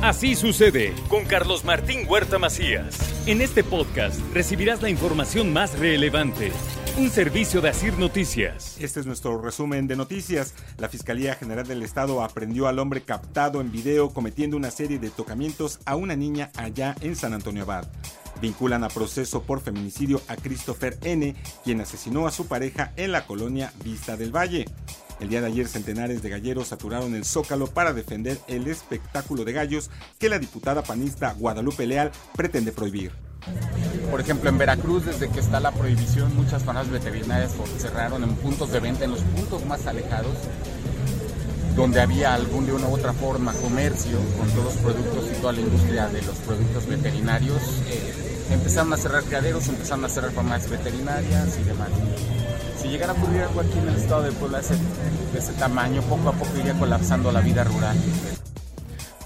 Así sucede con Carlos Martín Huerta Macías. En este podcast recibirás la información más relevante. Un servicio de Asir Noticias. Este es nuestro resumen de noticias. La Fiscalía General del Estado aprendió al hombre captado en video cometiendo una serie de tocamientos a una niña allá en San Antonio Abad. Vinculan a proceso por feminicidio a Christopher N., quien asesinó a su pareja en la colonia Vista del Valle. El día de ayer centenares de galleros saturaron el Zócalo para defender el espectáculo de gallos que la diputada panista Guadalupe Leal pretende prohibir. Por ejemplo, en Veracruz, desde que está la prohibición, muchas zonas veterinarias cerraron en puntos de venta, en los puntos más alejados, donde había algún de una u otra forma comercio con todos los productos y toda la industria de los productos veterinarios. Eh, empezaron a cerrar criaderos, empezaron a cerrar farmacias veterinarias y demás si llegara a ocurrir algo aquí en el estado de Puebla de ese tamaño, poco a poco iría colapsando la vida rural.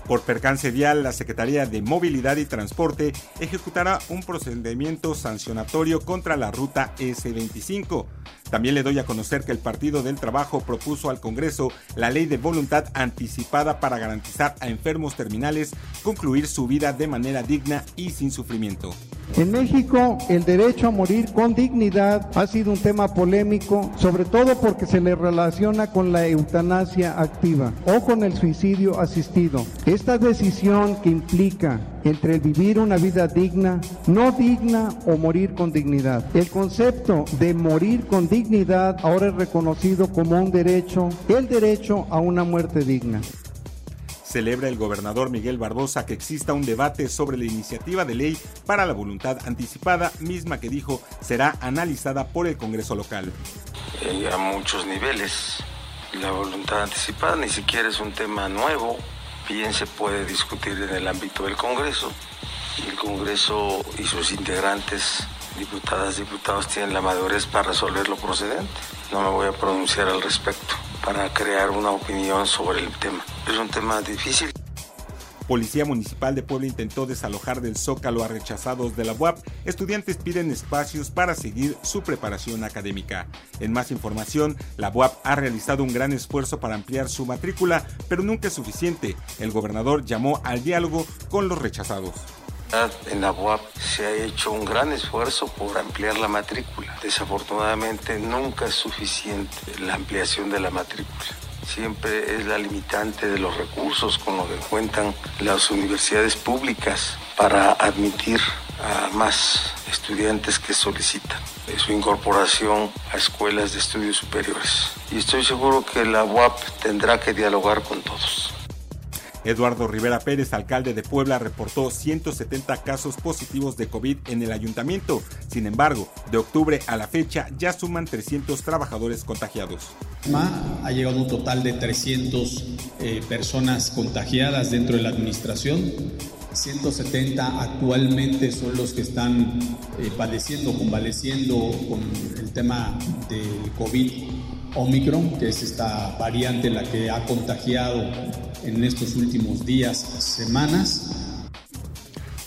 Por percance vial, la Secretaría de Movilidad y Transporte ejecutará un procedimiento sancionatorio contra la ruta S25. También le doy a conocer que el Partido del Trabajo propuso al Congreso la ley de voluntad anticipada para garantizar a enfermos terminales concluir su vida de manera digna y sin sufrimiento. En México, el derecho a morir con dignidad ha sido un tema polémico, sobre todo porque se le relaciona con la eutanasia activa o con el suicidio asistido. Esta decisión que implica entre el vivir una vida digna, no digna o morir con dignidad. El concepto de morir con dignidad ahora es reconocido como un derecho, el derecho a una muerte digna celebra el gobernador Miguel Barbosa que exista un debate sobre la iniciativa de ley para la voluntad anticipada, misma que dijo será analizada por el Congreso local. a muchos niveles. La voluntad anticipada ni siquiera es un tema nuevo, bien se puede discutir en el ámbito del Congreso. El Congreso y sus integrantes, diputadas, diputados, tienen la madurez para resolver lo procedente. No me voy a pronunciar al respecto para crear una opinión sobre el tema. Es un tema difícil. Policía Municipal de Puebla intentó desalojar del Zócalo a rechazados de la UAP. Estudiantes piden espacios para seguir su preparación académica. En más información, la UAP ha realizado un gran esfuerzo para ampliar su matrícula, pero nunca es suficiente. El gobernador llamó al diálogo con los rechazados. En la UAP se ha hecho un gran esfuerzo por ampliar la matrícula. Desafortunadamente nunca es suficiente la ampliación de la matrícula. Siempre es la limitante de los recursos con los que cuentan las universidades públicas para admitir a más estudiantes que solicitan su incorporación a escuelas de estudios superiores. Y estoy seguro que la UAP tendrá que dialogar con todos. Eduardo Rivera Pérez, alcalde de Puebla, reportó 170 casos positivos de COVID en el ayuntamiento. Sin embargo, de octubre a la fecha ya suman 300 trabajadores contagiados. Ha llegado un total de 300 eh, personas contagiadas dentro de la administración. 170 actualmente son los que están eh, padeciendo, convaleciendo con el tema del COVID Omicron, que es esta variante la que ha contagiado en estos últimos días, semanas.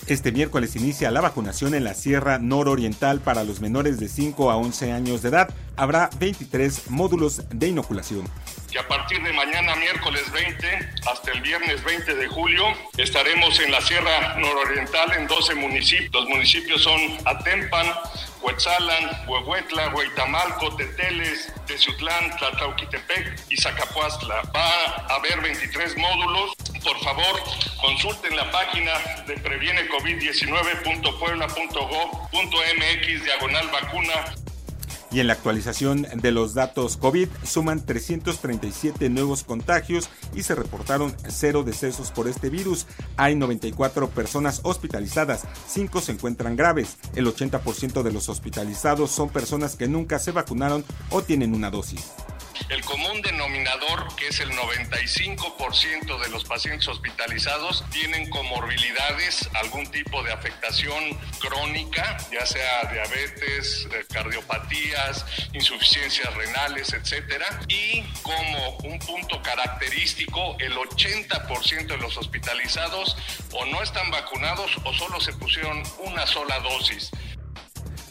Este miércoles inicia la vacunación en la Sierra Nororiental para los menores de 5 a 11 años de edad. Habrá 23 módulos de inoculación. Y a partir de mañana, miércoles 20, hasta el viernes 20 de julio, estaremos en la Sierra Nororiental en 12 municipios. Los municipios son Atempan, Huetzalan, Huehuetla, Huitamalco, Teteles, Teciutlán, Tlatlauquitepec y Zacapuastla. Va a haber 23 módulos. Por favor, consulten la página de previenecovid19.puebla.gov.mx diagonal vacuna y en la actualización de los datos COVID suman 337 nuevos contagios y se reportaron cero decesos por este virus. Hay 94 personas hospitalizadas, 5 se encuentran graves. El 80% de los hospitalizados son personas que nunca se vacunaron o tienen una dosis. El común denominador, que es el 95% de los pacientes hospitalizados, tienen comorbilidades, algún tipo de afectación crónica, ya sea diabetes, eh, cardiopatías, insuficiencias renales, etcétera. Y como un punto característico, el 80% de los hospitalizados o no están vacunados o solo se pusieron una sola dosis.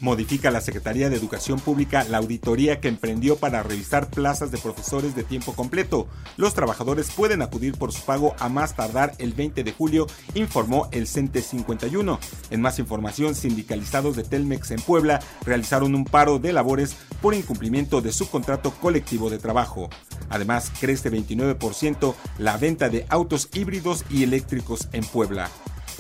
Modifica la Secretaría de Educación Pública la auditoría que emprendió para revisar plazas de profesores de tiempo completo. Los trabajadores pueden acudir por su pago a más tardar el 20 de julio, informó el CENTE 51. En más información, sindicalizados de Telmex en Puebla realizaron un paro de labores por incumplimiento de su contrato colectivo de trabajo. Además, crece 29% la venta de autos híbridos y eléctricos en Puebla.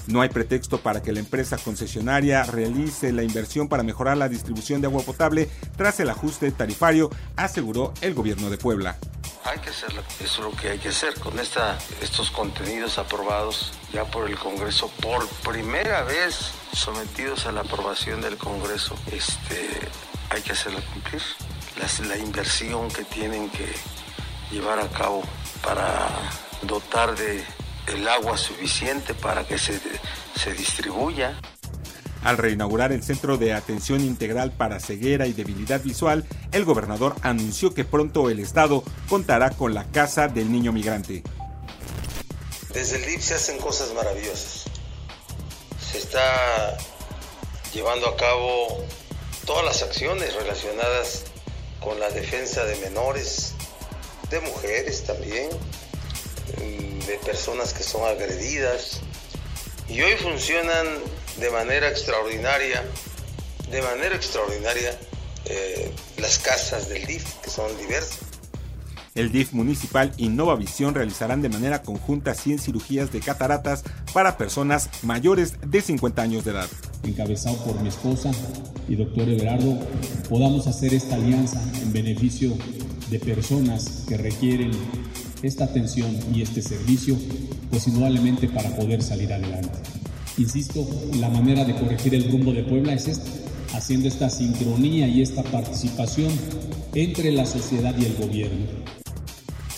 No hay pretexto para que la empresa concesionaria realice la inversión para mejorar la distribución de agua potable tras el ajuste tarifario, aseguró el gobierno de Puebla. Hay que hacerlo, eso es lo que hay que hacer con estos contenidos aprobados ya por el Congreso por primera vez sometidos a la aprobación del Congreso. Este, hay que hacerla cumplir. La inversión que tienen que llevar a cabo para dotar de el agua suficiente para que se, se distribuya. Al reinaugurar el Centro de Atención Integral para Ceguera y Debilidad Visual, el gobernador anunció que pronto el Estado contará con la Casa del Niño Migrante. Desde el DIP se hacen cosas maravillosas. Se está llevando a cabo todas las acciones relacionadas con la defensa de menores, de mujeres también, de personas que son agredidas y hoy funcionan de manera extraordinaria, de manera extraordinaria eh, las casas del DIF, que son diversas. El DIF municipal y Nova Visión realizarán de manera conjunta 100 cirugías de cataratas para personas mayores de 50 años de edad. Encabezado por mi esposa y doctor Everardo, podamos hacer esta alianza en beneficio de personas que requieren esta atención y este servicio, pues indudablemente para poder salir adelante. Insisto, la manera de corregir el rumbo de Puebla es esta, haciendo esta sincronía y esta participación entre la sociedad y el gobierno.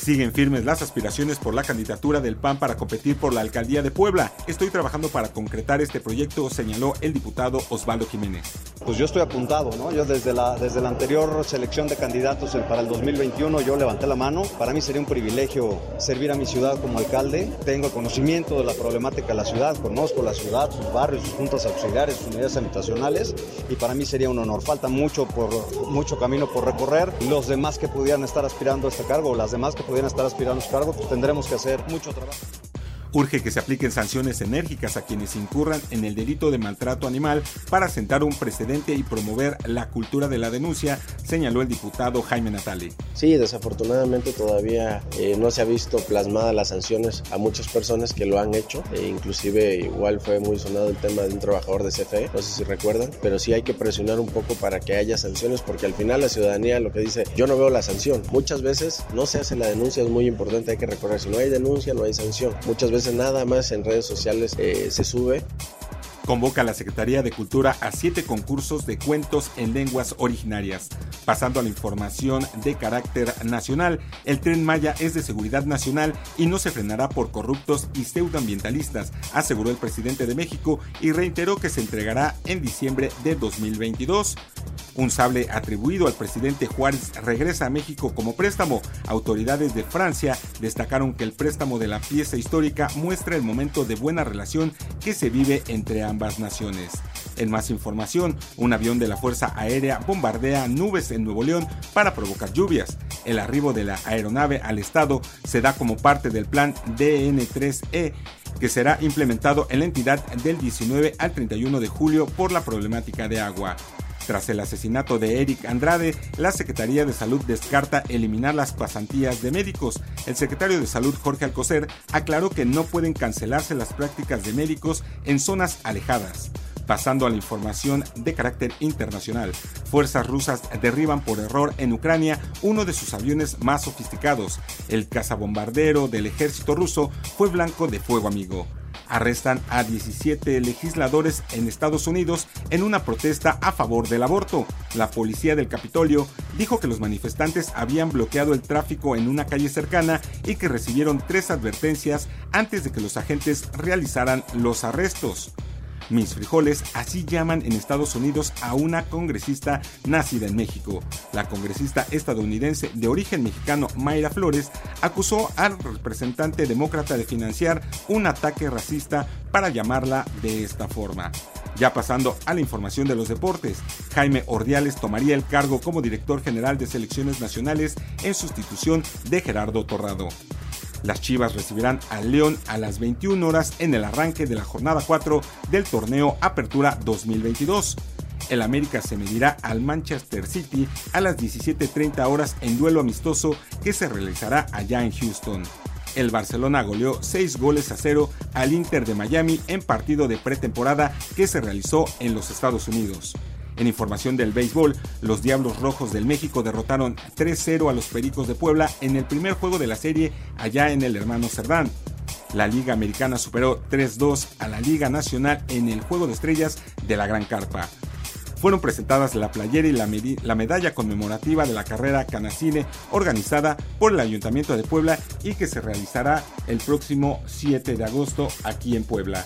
Siguen firmes las aspiraciones por la candidatura del PAN para competir por la alcaldía de Puebla. Estoy trabajando para concretar este proyecto, señaló el diputado Osvaldo Jiménez. Pues yo estoy apuntado, ¿no? Yo desde la, desde la anterior selección de candidatos para el 2021 yo levanté la mano. Para mí sería un privilegio servir a mi ciudad como alcalde. Tengo conocimiento de la problemática de la ciudad, conozco la ciudad, sus barrios, sus juntas auxiliares, sus unidades habitacionales y para mí sería un honor. Falta mucho, por, mucho camino por recorrer. Los demás que pudieran estar aspirando a este cargo, las demás que pudieran estar aspirando a su cargo, pues tendremos que hacer mucho trabajo. Urge que se apliquen sanciones enérgicas a quienes incurran en el delito de maltrato animal para sentar un precedente y promover la cultura de la denuncia, señaló el diputado Jaime Natali. Sí, desafortunadamente todavía eh, no se ha visto plasmada las sanciones a muchas personas que lo han hecho. E inclusive igual fue muy sonado el tema de un trabajador de CFE, no sé si recuerdan, pero sí hay que presionar un poco para que haya sanciones porque al final la ciudadanía lo que dice, yo no veo la sanción. Muchas veces no se hace la denuncia, es muy importante, hay que recordar, si no hay denuncia no hay sanción. Muchas veces nada más en redes sociales eh, se sube. Convoca a la Secretaría de Cultura a siete concursos de cuentos en lenguas originarias. Pasando a la información de carácter nacional, el tren Maya es de seguridad nacional y no se frenará por corruptos y pseudoambientalistas, aseguró el presidente de México y reiteró que se entregará en diciembre de 2022. Un sable atribuido al presidente Juárez regresa a México como préstamo. Autoridades de Francia destacaron que el préstamo de la pieza histórica muestra el momento de buena relación que se vive entre ambas naciones. En más información, un avión de la Fuerza Aérea bombardea nubes en Nuevo León para provocar lluvias. El arribo de la aeronave al estado se da como parte del plan DN3E que será implementado en la entidad del 19 al 31 de julio por la problemática de agua. Tras el asesinato de Eric Andrade, la Secretaría de Salud descarta eliminar las pasantías de médicos. El secretario de Salud, Jorge Alcocer, aclaró que no pueden cancelarse las prácticas de médicos en zonas alejadas. Pasando a la información de carácter internacional, fuerzas rusas derriban por error en Ucrania uno de sus aviones más sofisticados. El cazabombardero del ejército ruso fue blanco de fuego amigo arrestan a 17 legisladores en Estados Unidos en una protesta a favor del aborto. La policía del Capitolio dijo que los manifestantes habían bloqueado el tráfico en una calle cercana y que recibieron tres advertencias antes de que los agentes realizaran los arrestos. Mis frijoles, así llaman en Estados Unidos a una congresista nacida en México. La congresista estadounidense de origen mexicano Mayra Flores acusó al representante demócrata de financiar un ataque racista para llamarla de esta forma. Ya pasando a la información de los deportes, Jaime Ordiales tomaría el cargo como director general de selecciones nacionales en sustitución de Gerardo Torrado. Las Chivas recibirán al León a las 21 horas en el arranque de la jornada 4 del torneo Apertura 2022. El América se medirá al Manchester City a las 17.30 horas en duelo amistoso que se realizará allá en Houston el Barcelona goleó 6 goles a 0 al Inter de Miami en partido de pretemporada que se realizó en los Estados Unidos. En información del béisbol, los Diablos Rojos del México derrotaron 3-0 a los Pericos de Puebla en el primer juego de la serie allá en el hermano Cerdán. La Liga Americana superó 3-2 a la Liga Nacional en el Juego de Estrellas de la Gran Carpa fueron presentadas la playera y la, medalla conmemorativa de la carrera Canacine organizada por el Ayuntamiento de Puebla y que se realizará el próximo 7 de agosto aquí en Puebla.